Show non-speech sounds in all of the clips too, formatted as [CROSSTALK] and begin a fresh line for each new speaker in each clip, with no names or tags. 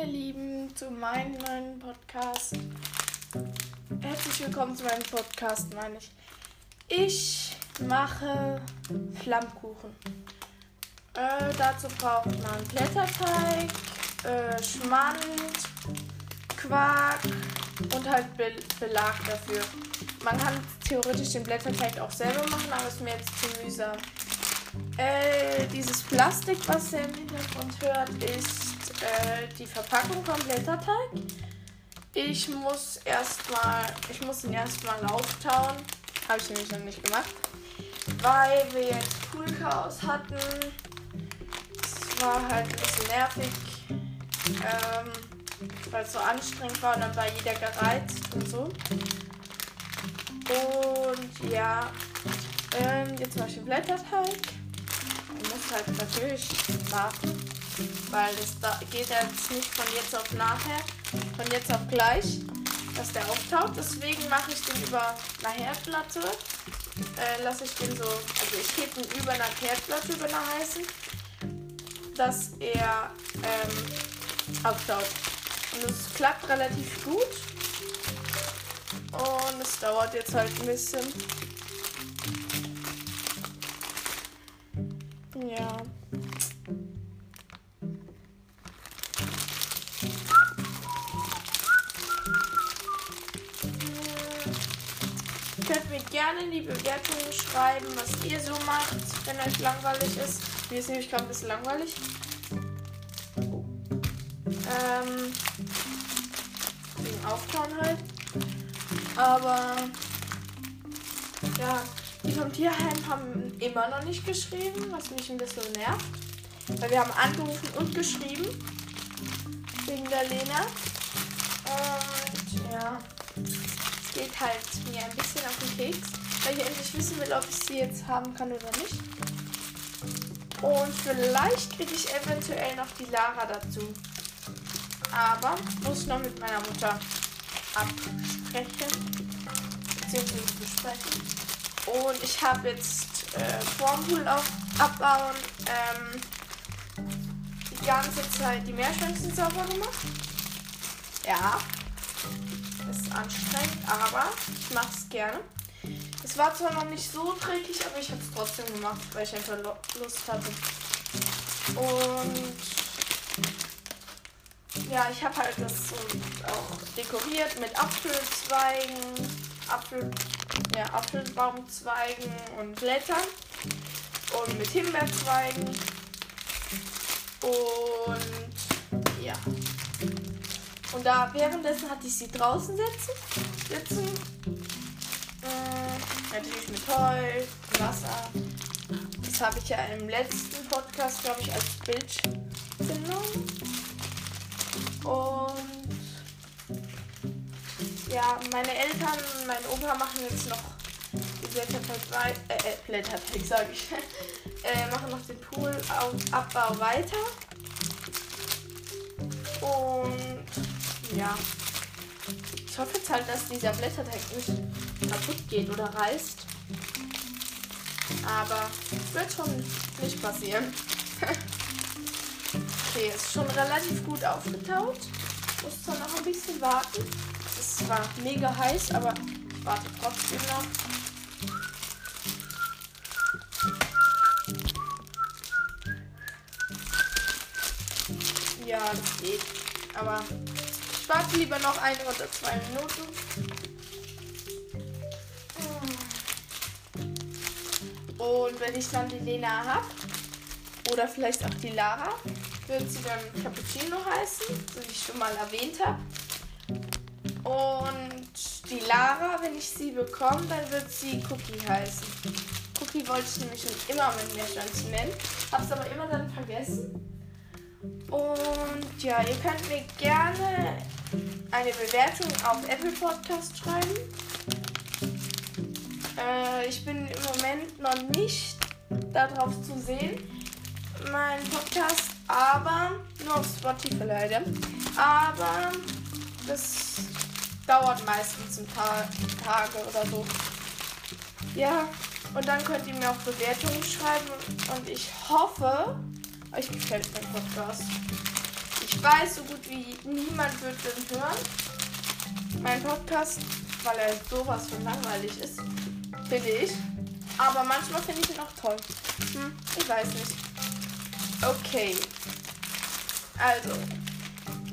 meine Lieben, zu meinem neuen Podcast. Herzlich willkommen zu meinem Podcast, meine ich. Ich mache Flammkuchen. Äh, dazu braucht man Blätterteig, äh, Schmand, Quark und halt Be Belag dafür. Man kann theoretisch den Blätterteig auch selber machen, aber ist mir jetzt zu mühsam. Äh, dieses Plastik, was ihr im Hintergrund hört, ist äh, die Verpackung vom Blätterteig. Ich muss erstmal, ich muss ihn erstmal auftauen. Habe ich nämlich noch nicht gemacht. Weil wir jetzt Poolchaos hatten. Es war halt ein bisschen nervig. Ähm, weil es so anstrengend war und dann war jeder gereizt und so. Und ja, ähm, jetzt mache ich den Blätterteig. Man muss halt natürlich warten, weil das da geht jetzt nicht von jetzt auf nachher, von jetzt auf gleich, dass der auftaucht. Deswegen mache ich den über eine Herdplatte. Äh, lasse ich den so, also ich hebe den über eine Herdplatte, über eine heißen, dass er ähm, auftaut. Und es klappt relativ gut. Und es dauert jetzt halt ein bisschen. Ja. Gerne in die Bewertungen schreiben, was ihr so macht, wenn euch langweilig ist. Mir ist nämlich gerade ein bisschen langweilig. Ähm, wegen Auftauen halt. Aber ja, die vom Tierheim haben immer noch nicht geschrieben, was mich ein bisschen nervt. Weil wir haben angerufen und geschrieben. Wegen der Lena. Und ja, es geht halt mir ein bisschen auf den Keks. Weil ich endlich wissen will, ob ich sie jetzt haben kann oder nicht. Und vielleicht kriege ich eventuell noch die Lara dazu. Aber muss noch mit meiner Mutter absprechen. Beziehungsweise besprechen. Und ich habe jetzt äh, Formpool auf, abbauen ähm, die ganze Zeit die Meerschwänze sauber gemacht. Ja. Ist anstrengend, aber ich mache es gerne. Es war zwar noch nicht so dreckig, aber ich habe es trotzdem gemacht, weil ich einfach Lust hatte. Und ja, ich habe halt das auch dekoriert mit Apfelzweigen, Apfel, ja, Apfelbaumzweigen und Blättern und mit Himbeerzweigen und ja. Und da währenddessen hatte ich sie draußen sitzen, sitzen natürlich mit Heu, Wasser. Das habe ich ja im letzten Podcast, glaube ich, als Bildsendung. Und ja, meine Eltern und mein Opa machen jetzt noch die Blätterteig, äh, äh, Blätterteig sage ich, [LAUGHS] äh, machen noch den Poolabbau weiter. Und ja, ich hoffe jetzt halt, dass dieser Blätterteig nicht kaputt geht oder reißt. Aber wird schon nicht passieren. [LAUGHS] okay, ist schon relativ gut aufgetaut. Muss zwar noch ein bisschen warten. Es war mega heiß, aber ich warte trotzdem noch. Ja, das geht. Aber warte lieber noch eine oder zwei Minuten. Und wenn ich dann die Lena habe, oder vielleicht auch die Lara, wird sie dann Cappuccino heißen, so wie ich schon mal erwähnt habe. Und die Lara, wenn ich sie bekomme, dann wird sie Cookie heißen. Cookie wollte ich nämlich schon immer mit Meerschweinchen nennen, hab's aber immer dann vergessen. Und ja, ihr könnt mir gerne eine Bewertung auf Apple Podcast schreiben. Äh, ich bin im Moment noch nicht darauf zu sehen, mein Podcast, aber nur auf Spotify leider. Aber das dauert meistens ein paar Tage oder so. Ja, und dann könnt ihr mir auch Bewertungen schreiben und ich hoffe, euch gefällt mein Podcast. Ich weiß, so gut wie niemand wird den hören. Mein Podcast, weil er sowas von langweilig ist, finde ich. Aber manchmal finde ich ihn auch toll. Hm, ich weiß nicht. Okay. Also.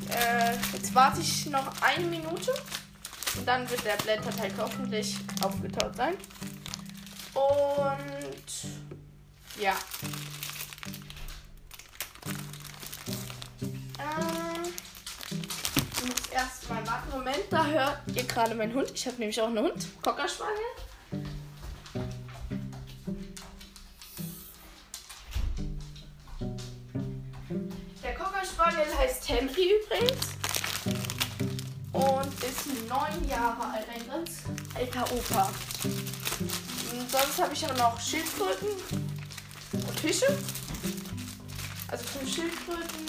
Äh, jetzt warte ich noch eine Minute. Und dann wird der Blätterteig hoffentlich aufgetaut sein. Und ja. Erstmal warten. Moment, da hört ihr gerade meinen Hund. Ich habe nämlich auch einen Hund. Cocker Der Cocker heißt Tempi übrigens. Und ist neun Jahre alt. Ein ganz alter Opa. Und sonst habe ich auch noch Schildkröten und Fische. Also fünf Schildkröten,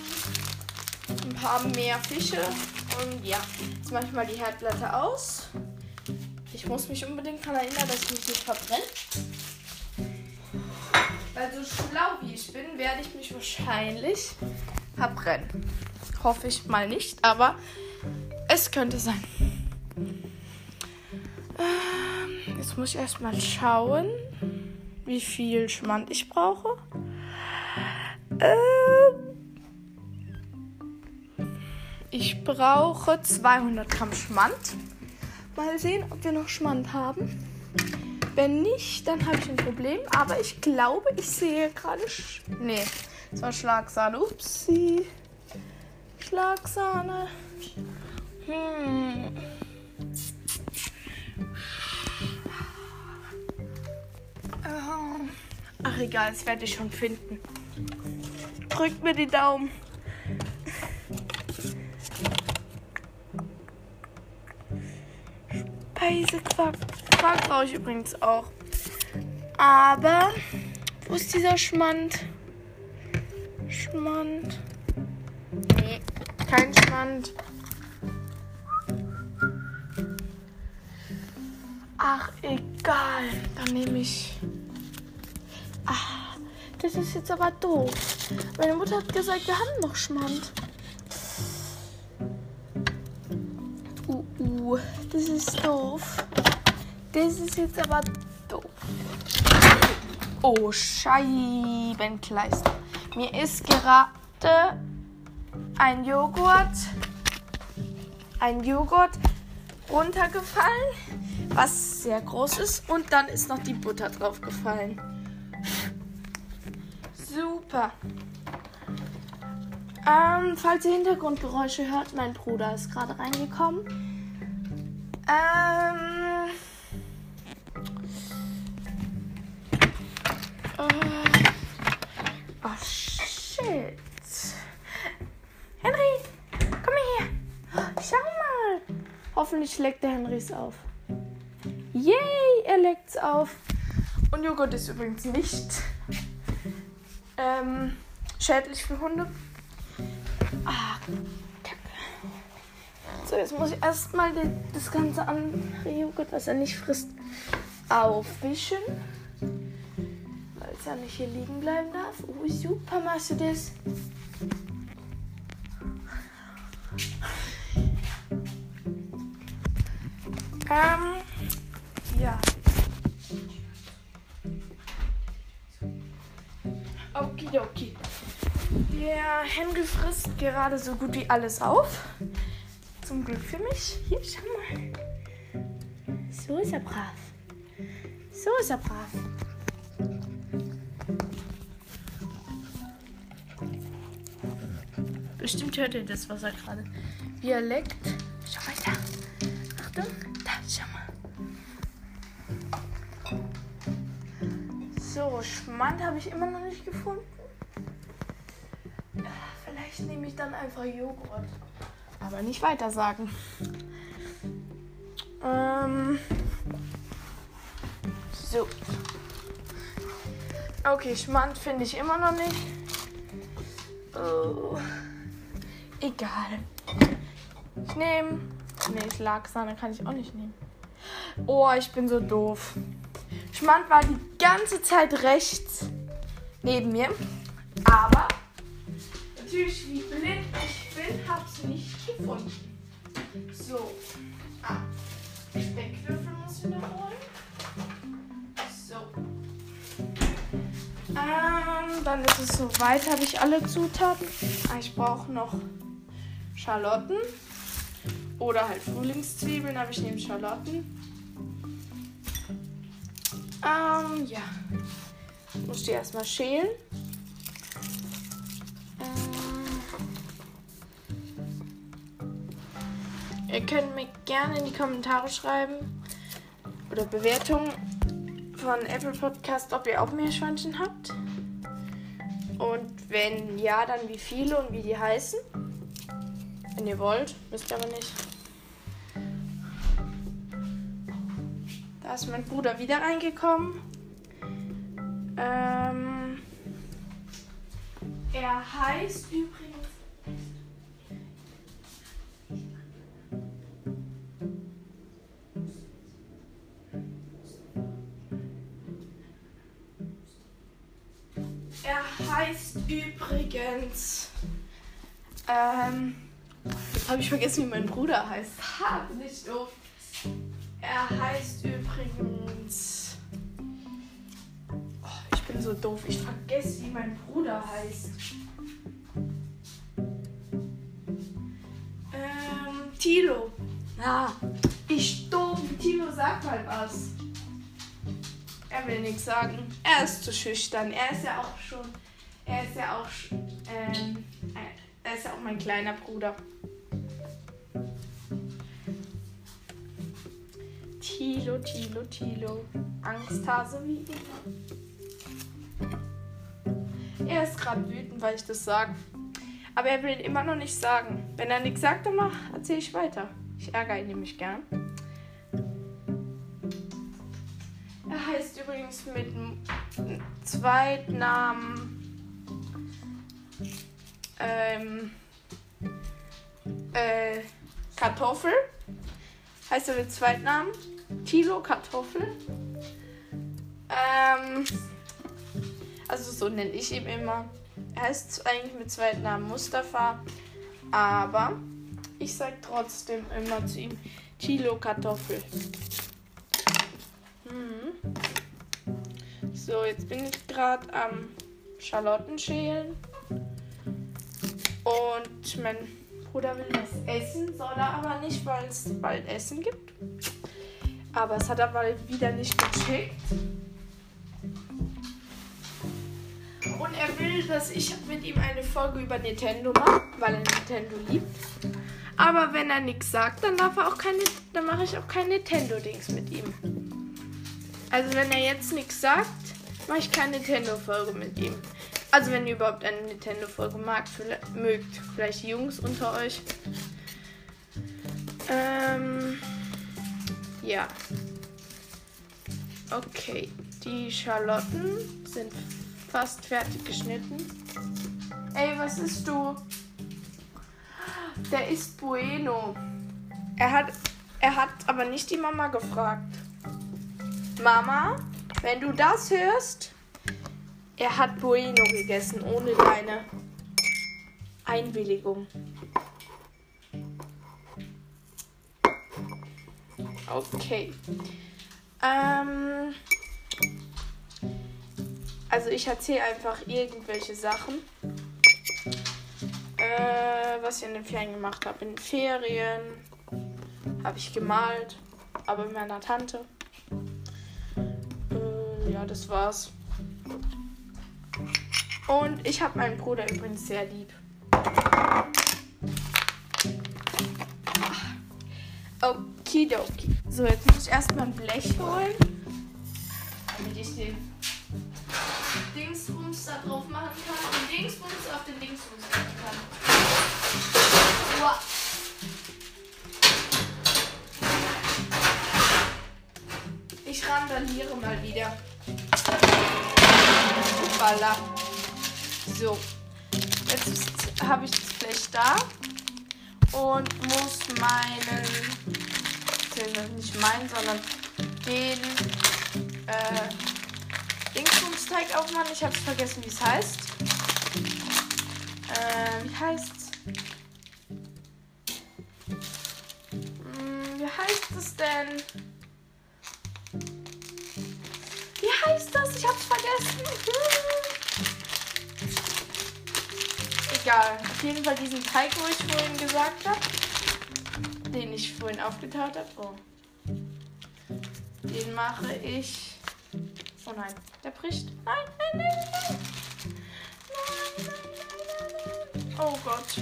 ein paar mehr Fische und ja, jetzt mache ich mal die Herdplatte aus. Ich muss mich unbedingt daran erinnern, dass ich mich nicht verbrenne. Weil so schlau wie ich bin, werde ich mich wahrscheinlich verbrennen. Hoffe ich mal nicht, aber es könnte sein. Ähm, jetzt muss ich erstmal schauen, wie viel Schmand ich brauche. Ähm, ich brauche 200 Gramm Schmand. Mal sehen, ob wir noch Schmand haben. Wenn nicht, dann habe ich ein Problem. Aber ich glaube, ich sehe gerade. Sch nee, es war Schlagsahne. Upsi. Schlagsahne. Hm. Ach egal, das werde ich schon finden. Drückt mir die Daumen. Speisequark. Quark brauche ich übrigens auch. Aber wo ist dieser Schmand? Schmand. Nee, kein Schmand. Ach, egal. Dann nehme ich. Ah, das ist jetzt aber doof. Meine Mutter hat gesagt, wir haben noch Schmand. Das ist doof. Das ist jetzt aber doof. Oh, Scheibenkleister. Mir ist gerade ein Joghurt, ein Joghurt runtergefallen, was sehr groß ist. Und dann ist noch die Butter drauf gefallen. Super. Ähm, falls ihr Hintergrundgeräusche hört, mein Bruder ist gerade reingekommen. Ähm. Äh, oh shit. Henry, komm her. Schau mal. Hoffentlich leckt der Henrys auf. Yay, er leckt's auf. Und Joghurt ist übrigens nicht ähm, schädlich für Hunde. So, jetzt muss ich erstmal das ganze andere Joghurt, was er nicht frisst, aufwischen. Weil es ja nicht hier liegen bleiben darf. Oh, super machst du das. Ähm, ja. Okidoki. Der Henry frisst gerade so gut wie alles auf. Zum Glück für mich. Hier, schau mal. So ist er brav. So ist er brav. Bestimmt hört ihr das, was er gerade. Wie er leckt. Schau mal da. Achtung. Da, schau mal. So, Schmand habe ich immer noch nicht gefunden. Vielleicht nehme ich dann einfach Joghurt. Aber nicht weiter sagen. Ähm. So. Okay, Schmand finde ich immer noch nicht. Oh. Egal. Ich nehme. Nee, Schlagsahne kann ich auch nicht nehmen. Oh, ich bin so doof. Schmand war die ganze Zeit rechts neben mir. Aber natürlich, wie blind ich bin, nicht gefunden. So. Ah. Speckwürfel muss ich noch holen. So. Ähm, dann ist es soweit, habe ich alle Zutaten. Ah, ich brauche noch Schalotten. Oder halt Frühlingszwiebeln, aber ich nehme Schalotten. Ähm, ja. Muss die erstmal schälen. Ihr könnt mir gerne in die Kommentare schreiben oder Bewertungen von Apple Podcast, ob ihr auch Meerschweinchen habt. Und wenn ja, dann wie viele und wie die heißen. Wenn ihr wollt, müsst ihr aber nicht. Da ist mein Bruder wieder reingekommen. Ähm, er heißt übrigens. Übrigens. Ähm. Jetzt habe ich vergessen, wie mein Bruder heißt. Ha, nicht doof. Er heißt übrigens. Oh, ich bin so doof. Ich vergesse, wie mein Bruder heißt. Ähm, Tilo. Ja, ich doof. Tilo, sag mal was. Er will nichts sagen. Er ist zu schüchtern. Er ist ja auch schon. Er ist ja auch. Ähm, er ist ja auch mein kleiner Bruder. Tilo, Tilo, Tilo. Angsthase wie immer. Er ist gerade wütend, weil ich das sage. Aber er will immer noch nicht sagen. Wenn er nichts sagt, dann erzähle ich weiter. Ich ärgere ihn nämlich gern. Er heißt übrigens mit Zweitnamen ähm, äh, Kartoffel. Heißt er mit Zweitnamen? Tilo Kartoffel. Ähm, also so nenne ich ihn immer. Er heißt eigentlich mit Zweitnamen Mustafa, aber ich sage trotzdem immer zu ihm Tilo Kartoffel. Hm. So, jetzt bin ich gerade am Schalotten schälen. Und mein Bruder will was essen, soll er aber nicht, weil es bald Essen gibt. Aber es hat er mal wieder nicht geschickt. Und er will, dass ich mit ihm eine Folge über Nintendo mache, weil er Nintendo liebt. Aber wenn er nichts sagt, dann darf er auch keine, dann mache ich auch kein Nintendo-Dings mit ihm. Also wenn er jetzt nichts sagt, mache ich keine Nintendo-Folge mit ihm. Also wenn ihr überhaupt eine Nintendo-Folge mögt, vielleicht Jungs unter euch. Ähm, ja. Okay, die Schalotten sind fast fertig geschnitten. Ey, was ist du? Der ist Bueno. Er hat, er hat aber nicht die Mama gefragt. Mama, wenn du das hörst, er hat Bueno gegessen, ohne deine Einwilligung. Okay. Ähm, also ich erzähle einfach irgendwelche Sachen. Äh, was ich in den Ferien gemacht habe. In den Ferien habe ich gemalt, aber mit meiner Tante. Äh, ja, das war's. Und ich habe meinen Bruder übrigens sehr lieb. Okidoki. So, jetzt muss ich erstmal ein Blech holen. Damit ich den Dingsbums da drauf machen kann. Den Dingsbums auf den Dingsbums machen kann. Wow. Ich randaliere mal wieder. Hoppala. So, jetzt habe ich das Blech da und muss meinen, nicht meinen, sondern den äh, Dingsbumsteig aufmachen. Ich habe es vergessen, wie es heißt. Äh, wie heißt's? Hm, wie heißt es denn? Wie heißt das? Ich hab's vergessen. [LAUGHS] Egal. Auf jeden Fall diesen Teig, wo ich vorhin gesagt habe. Den ich vorhin aufgetaut habe. Oh. Den mache ich. Oh nein, der bricht. Nein, nein, nein, nein. Nein, nein, nein, nein, nein. Oh Gott.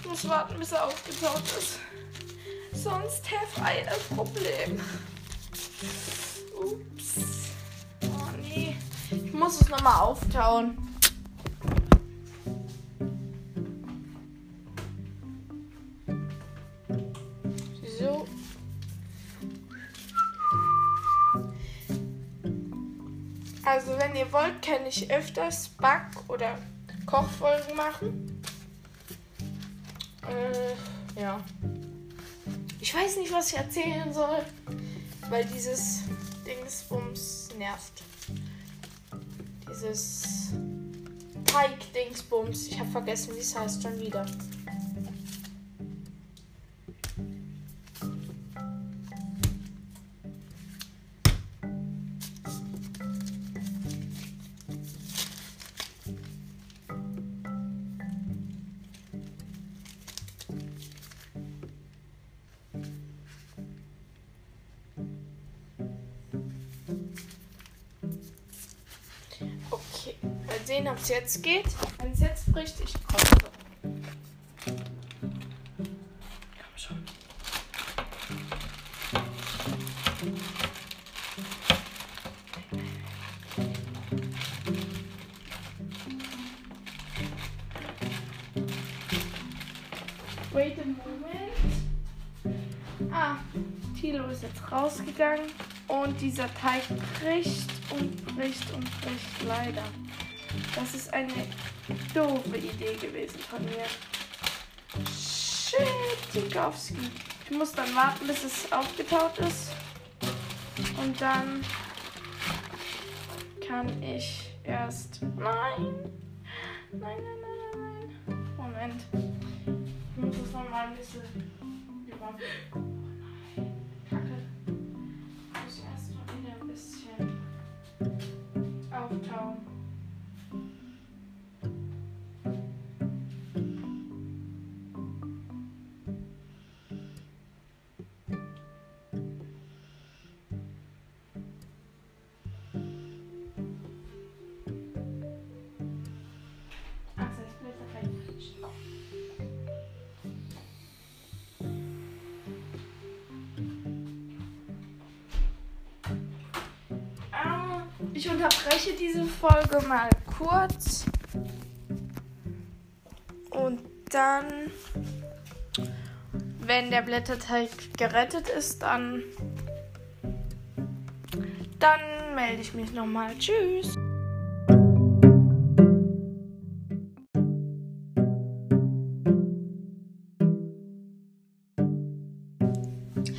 Ich muss warten, bis er aufgetaut ist. Sonst have I a Problem. Ups. Oh nee. Ich muss es nochmal auftauen. Wenn ihr wollt, kann ich öfters Back- oder Kochfolgen machen. Äh, ja. Ich weiß nicht, was ich erzählen soll, weil dieses Dingsbums nervt. Dieses Teig-Dingsbums. Ich habe vergessen, wie es heißt schon wieder. Es jetzt geht. Wenn es jetzt bricht, ich koche. Komm schon. Wait a moment. Ah, Tilo ist jetzt rausgegangen und dieser Teig bricht und bricht und bricht leider. Das ist eine doofe Idee gewesen von mir. Shit, Tikowski. Ich muss dann warten, bis es aufgetaut ist. Und dann kann ich erst. Nein! Nein, nein, nein, nein. Moment. Ich muss es nochmal ein bisschen Ich unterbreche diese Folge mal kurz. Und dann, wenn der Blätterteig gerettet ist, dann, dann melde ich mich nochmal. Tschüss.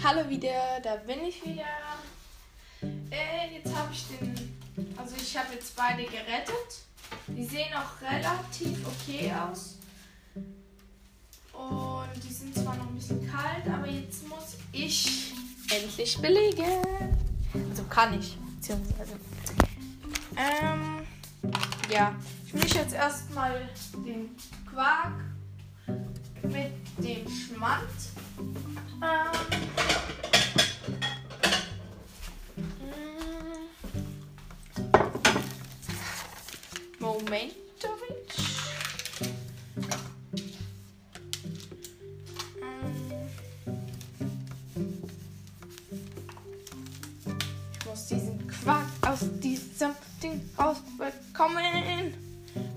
Hallo wieder, da bin ich wieder. Äh, jetzt habe ich den. Also ich habe jetzt beide gerettet. Die sehen auch relativ okay aus. Und die sind zwar noch ein bisschen kalt, aber jetzt muss ich endlich belegen. Also kann ich, beziehungsweise. Ähm, ja. Ich mische jetzt erstmal den Quark mit dem Schmand. Ähm, Momentovic. Ich muss diesen Quark aus diesem Ding rausbekommen.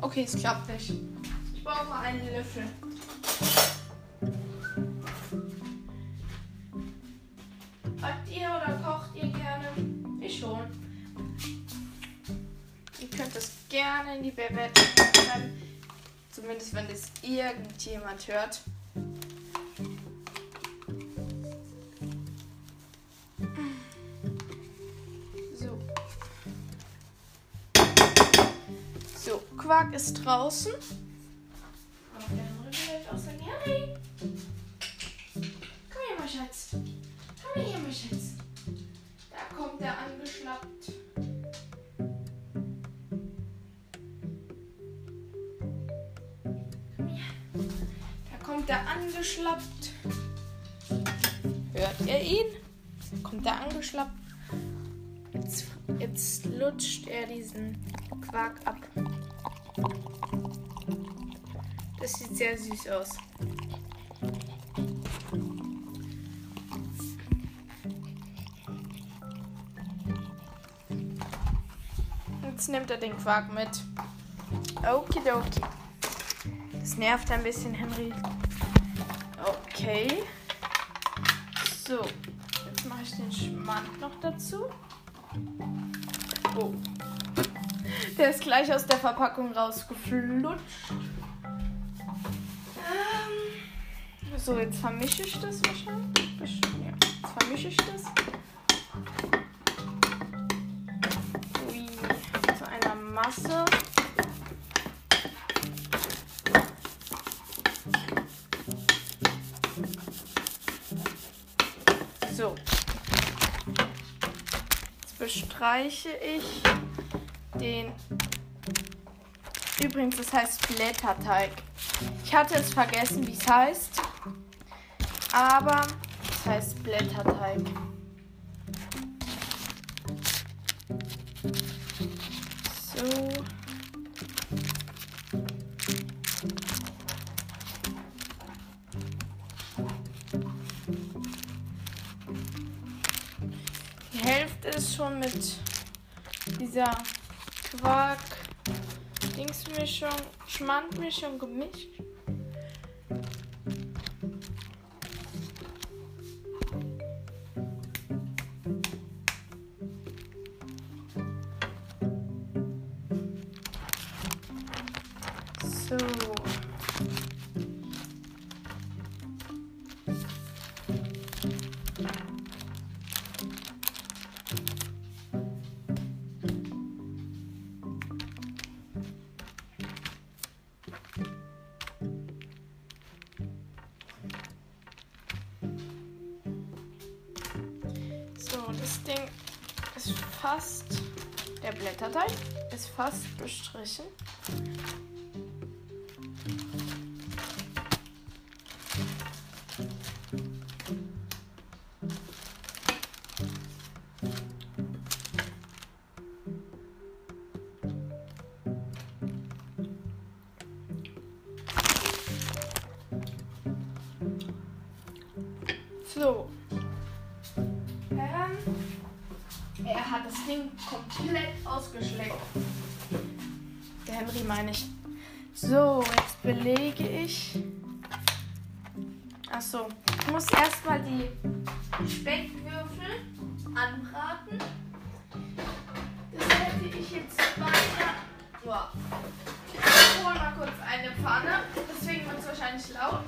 Okay, es klappt nicht. Ich brauche einen Löffel. Backt ihr oder kocht ihr gerne? Ich schon. Gerne in die Bewertung schreiben. Zumindest wenn das irgendjemand hört. So. So, Quark ist draußen. Angeschlappt. Hört ihr ihn? Kommt er angeschlappt. Jetzt, jetzt lutscht er diesen Quark ab. Das sieht sehr süß aus. Jetzt nimmt er den Quark mit. Okidoki. Das nervt ein bisschen, Henry. Okay. So, jetzt mache ich den Schmand noch dazu. Oh. Der ist gleich aus der Verpackung rausgeflutscht. Ähm, so, jetzt vermische ich das wahrscheinlich. Ja, jetzt vermische ich das. Ui, zu einer Masse. So. Jetzt bestreiche ich den. Übrigens, das heißt Blätterteig. Ich hatte es vergessen, wie es heißt. Aber es heißt Blätterteig. Dieser Quark, Dingsmischung, Schmandmischung gemischt. Fast bestrichen. Achso, ich muss erstmal die Speckwürfel anbraten. Das hätte ich jetzt weiter. Wow. Ich hole mal kurz eine Pfanne. Deswegen wird es wahrscheinlich laut.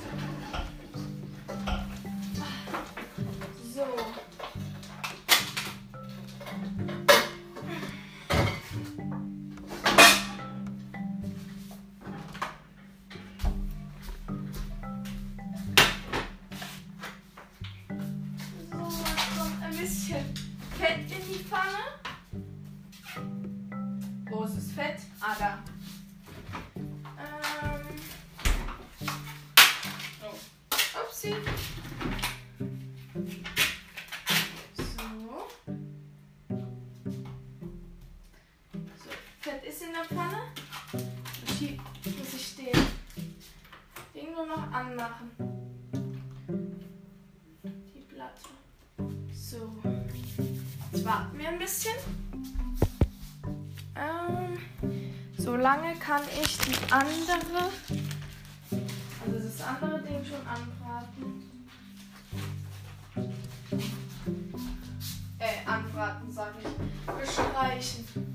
Anmachen. Die Platte. So. Jetzt warten wir ein bisschen. Ähm, solange kann ich die andere, also das andere Ding schon anbraten. Äh, anbraten, sag ich. Bestreichen.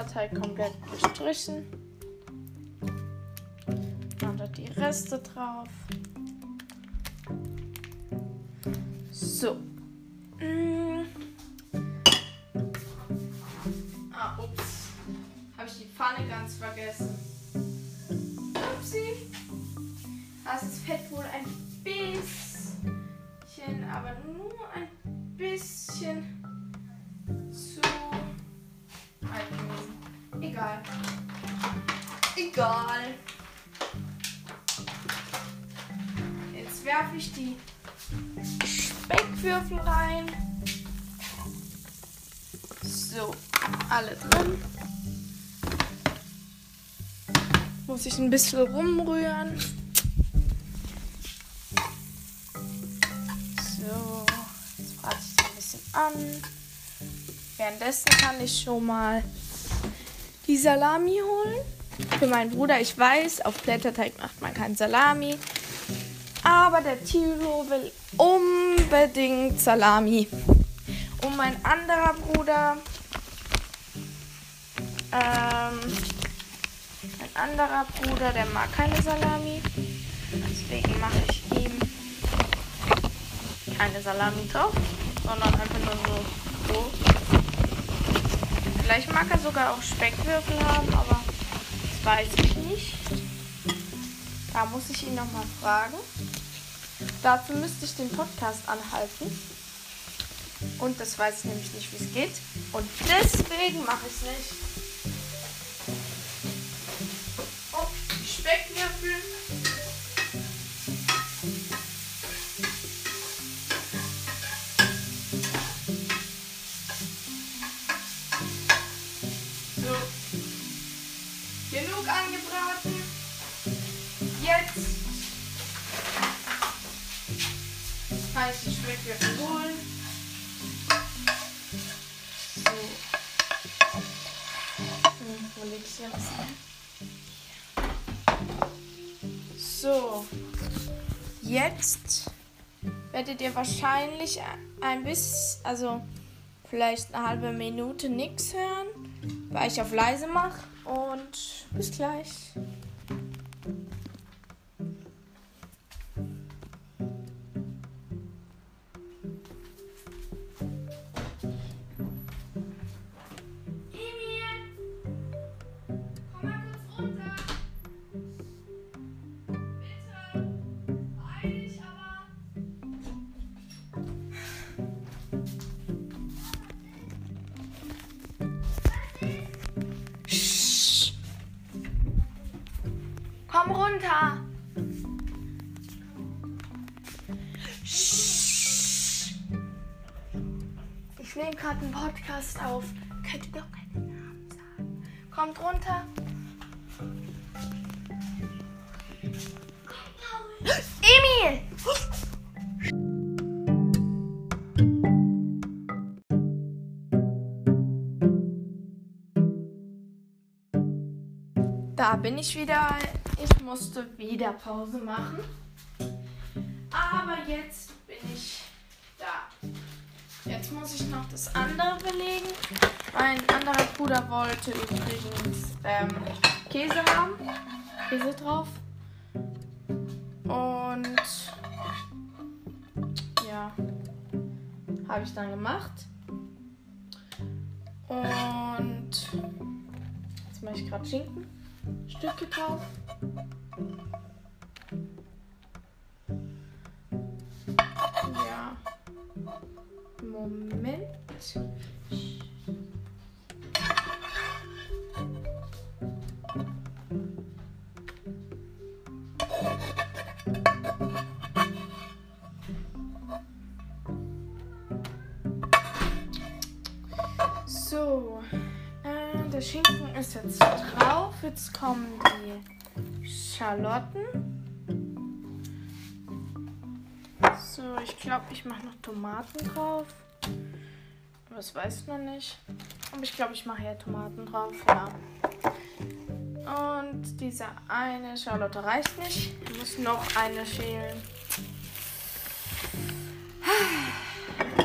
Blätterteig komplett gestrichen. Dann da die Reste drauf. So. Mm. Ah, ups. Habe ich die Pfanne ganz vergessen. Upsi. Das ist Fett wohl ein bisschen, aber nur ein bisschen ich die Speckwürfel rein. So, alle drin. Muss ich ein bisschen rumrühren. So, jetzt brate ich die ein bisschen an. Währenddessen kann ich schon mal die Salami holen. Für meinen Bruder, ich weiß, auf Blätterteig macht man kein Salami. Aber der Tilo will unbedingt Salami. Und mein anderer Bruder, ähm, mein anderer Bruder, der mag keine Salami. Deswegen mache ich ihm keine Salami drauf, sondern einfach nur so so. Vielleicht mag er sogar auch Speckwürfel haben, aber das weiß ich nicht. Da muss ich ihn nochmal fragen. Dazu müsste ich den Podcast anhalten. Und das weiß ich nämlich nicht, wie es geht. Und deswegen mache ich es nicht. Oh, Speckwürfel. Ihr wahrscheinlich ein bisschen, also vielleicht eine halbe Minute nichts hören, weil ich auf leise mache. Und bis gleich. Gerade einen Podcast auf. Könnt ihr doch keine Namen sagen. Kommt runter. Emil! Da bin ich wieder. Ich musste wieder Pause machen. Aber jetzt das andere belegen. Mein anderer Bruder wollte übrigens ähm, Käse haben. Käse drauf. Und ja, habe ich dann gemacht. Und jetzt mache ich gerade Schinken. Stücke drauf. Das weiß man nicht. Aber ich glaube, ich mache ja Tomaten drauf. Ja. Und diese eine Schalotte reicht nicht. Ich muss noch eine schälen.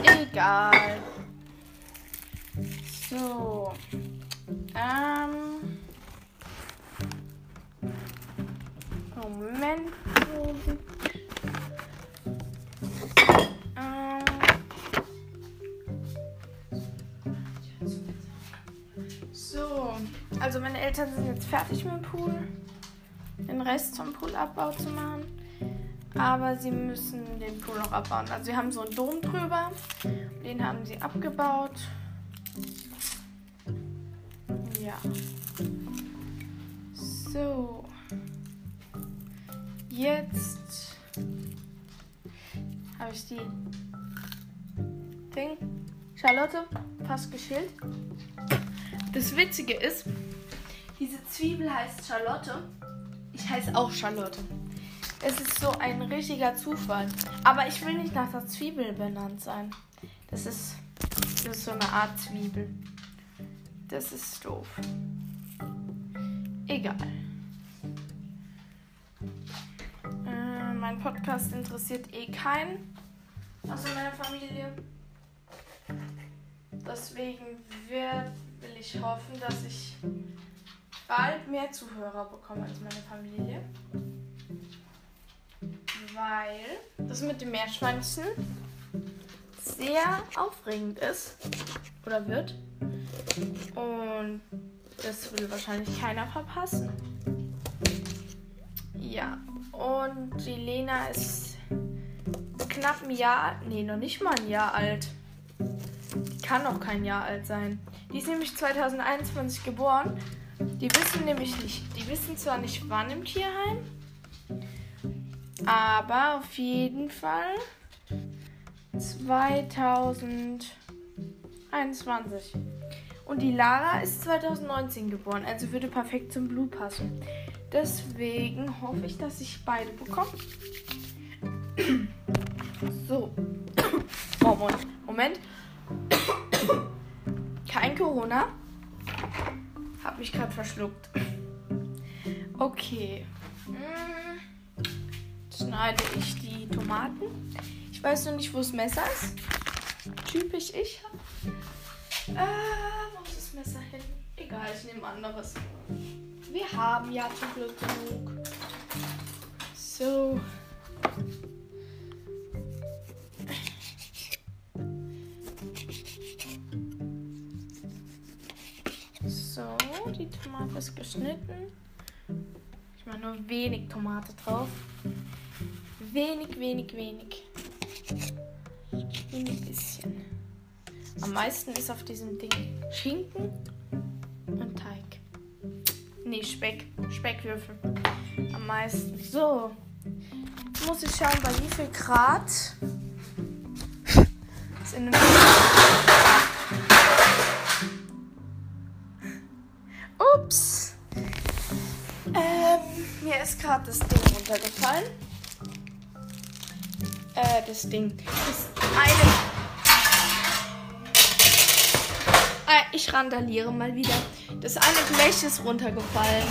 Egal. So. Ähm. Moment. Ähm. Also meine Eltern sind jetzt fertig mit dem Pool. Den Rest vom Poolabbau zu machen. Aber sie müssen den Pool noch abbauen. Also sie haben so einen Dom drüber. Den haben sie abgebaut. Ja. So. Jetzt habe ich die Ding. Charlotte, fast geschillt. Das Witzige ist, diese Zwiebel heißt Charlotte. Ich heiße auch Charlotte. Es ist so ein richtiger Zufall. Aber ich will nicht nach der Zwiebel benannt sein. Das ist, das ist so eine Art Zwiebel. Das ist doof. Egal. Äh, mein Podcast interessiert eh keinen außer meiner Familie. Deswegen wird, will ich hoffen, dass ich bald mehr Zuhörer bekomme als meine Familie. Weil das mit dem Meerschweinchen sehr aufregend ist. Oder wird. Und das will wahrscheinlich keiner verpassen. Ja, und die Lena ist knapp ein Jahr, nee, noch nicht mal ein Jahr alt. Die kann noch kein Jahr alt sein. Die ist nämlich 2021 geboren. Die wissen nämlich nicht, die wissen zwar nicht wann im Tierheim, aber auf jeden Fall 2021. Und die Lara ist 2019 geboren, also würde perfekt zum Blue passen. Deswegen hoffe ich, dass ich beide bekomme. So. [COUGHS] Oh, Moment. Kein Corona. Hab mich gerade verschluckt. Okay. Hm. Schneide ich die Tomaten. Ich weiß noch nicht, wo das Messer ist. Typisch ich. Äh, wo ist das Messer hin? Egal, ich nehme anderes. Wir haben ja zum Glück genug. So. Die Tomate ist geschnitten. Ich mache nur wenig Tomate drauf. Wenig, wenig, wenig. Ein bisschen. Am meisten ist auf diesem Ding Schinken und Teig. Nee, Speck. Speckwürfel. Am meisten. So. Jetzt muss ich schauen, bei wie viel Grad es in den ist gerade das Ding runtergefallen. Äh, das Ding. Das eine. Äh, ich randaliere mal wieder. Das eine Blech ist runtergefallen.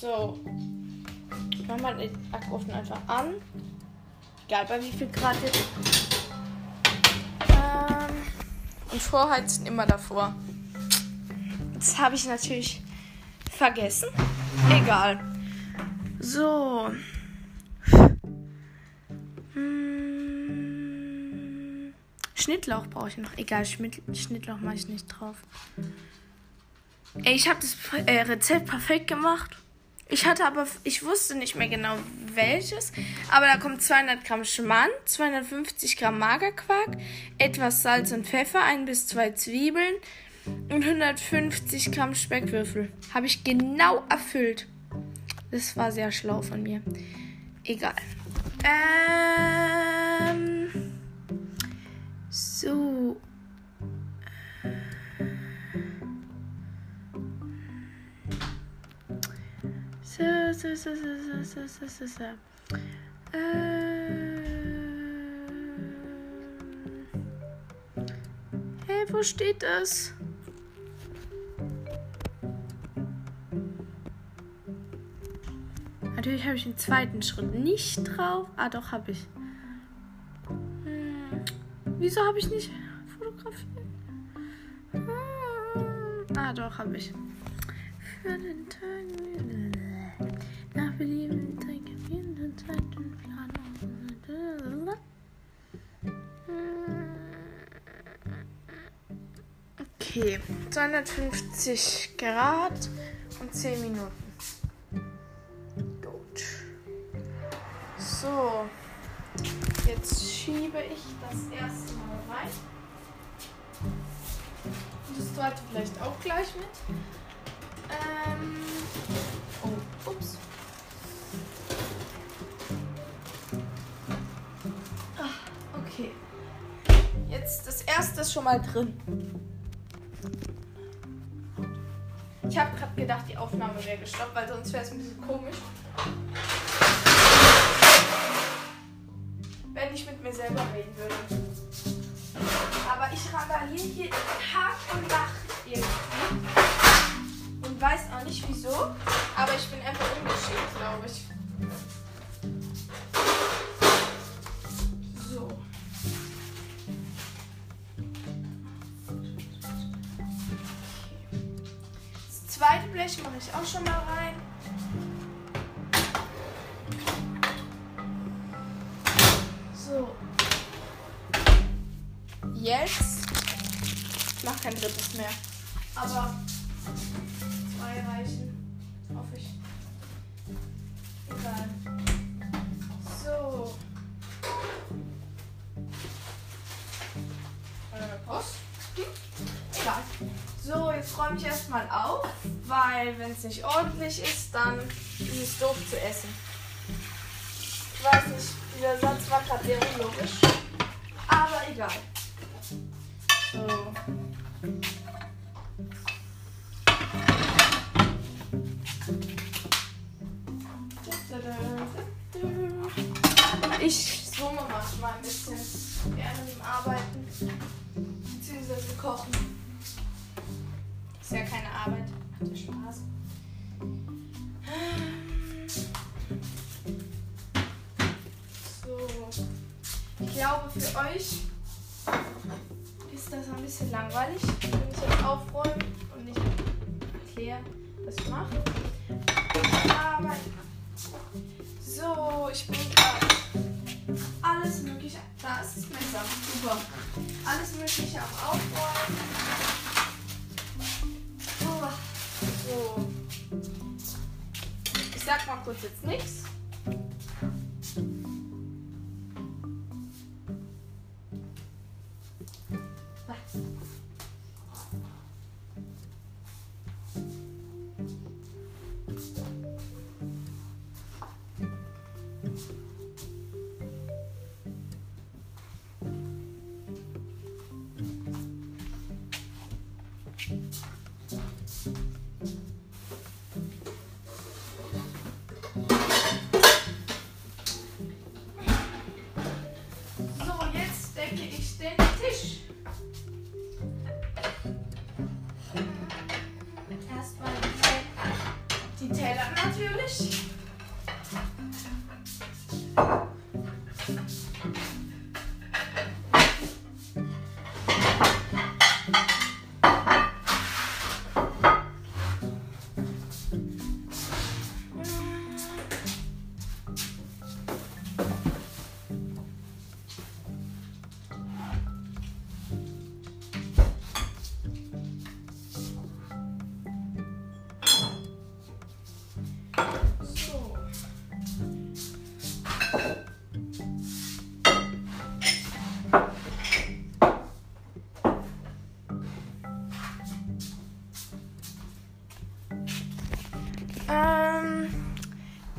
So. Ich mach mal den Backofen einfach an. Egal bei wie viel Grad jetzt. Ähm, und vorheizen immer davor. Das habe ich natürlich vergessen. Egal. So. Hm. Schnittlauch brauche ich noch. Egal, Schmidt Schnittlauch mache ich nicht drauf. Ey, ich habe das äh, Rezept perfekt gemacht. Ich hatte aber, ich wusste nicht mehr genau welches, aber da kommt 200 Gramm Schmand, 250 Gramm Magerquark, etwas Salz und Pfeffer, ein bis zwei Zwiebeln und 150 Gramm Speckwürfel. Habe ich genau erfüllt. Das war sehr schlau von mir. Egal. Ähm. So. So, so, so, so, so, so, so, so. Ähm. Hey, wo steht das? Natürlich habe ich den zweiten Schritt nicht drauf. Ah, doch, habe ich. Hm. Wieso habe ich nicht fotografiert? Hm. Ah, doch, habe ich. Für den Tag. Nach Belieben trinke wir den zweiten Plan. Okay, 250 Grad und 10 Minuten. So, jetzt schiebe ich das erste Mal rein. Das zweite vielleicht auch gleich mit. Ähm, oh, ups. Ah, okay. Jetzt das erste ist schon mal drin. Ich habe gerade gedacht, die Aufnahme wäre gestoppt, weil sonst wäre es ein bisschen komisch. Mir selber reden würde. Aber ich randaliere hier Tag und Nacht irgendwie. Und weiß auch nicht wieso. Aber ich bin einfach ungeschickt, glaube ich. So. Das zweite Blech mache ich auch schon mal rein. Drittes mehr. Aber zwei reichen. Hoffe ich. Egal. So. Äh, Post. Hm? Egal. So, jetzt räume ich erstmal auf, weil wenn es nicht ordentlich ist, dann ist es doof zu essen. Ich weiß nicht, dieser Satz war gerade sehr unlogisch. Aber egal. So. Ich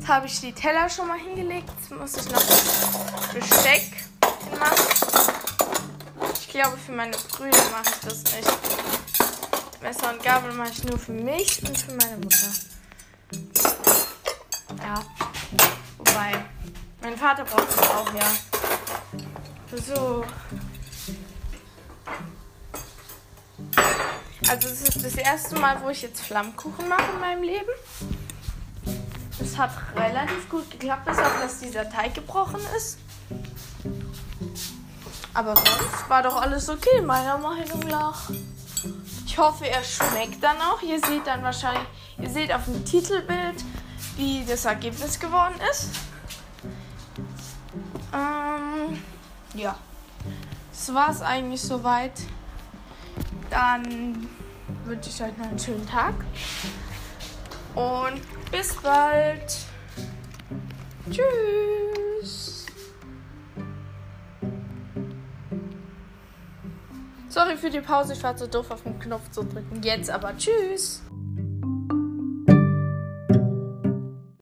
habe ich die Teller schon mal hingelegt. Jetzt muss ich noch das Besteck hinmachen. Ich glaube, für meine Brüder mache ich das nicht. Messer und Gabel mache ich nur für mich und für meine Mutter. Ja. Wobei, mein Vater braucht es auch, ja. So. Also es ist das erste Mal, wo ich jetzt Flammkuchen mache in meinem Leben. Hat relativ gut geklappt, bis auf dass dieser Teig gebrochen ist. Aber sonst war doch alles okay, meiner Meinung nach. Ich hoffe, er schmeckt dann auch. Ihr seht dann wahrscheinlich, ihr seht auf dem Titelbild, wie das Ergebnis geworden ist. Ähm, ja. Das war es eigentlich soweit. Dann wünsche ich euch noch einen schönen Tag. Und bis bald. Tschüss. Sorry für die Pause, ich war zu doof auf den Knopf zu drücken. Jetzt aber tschüss.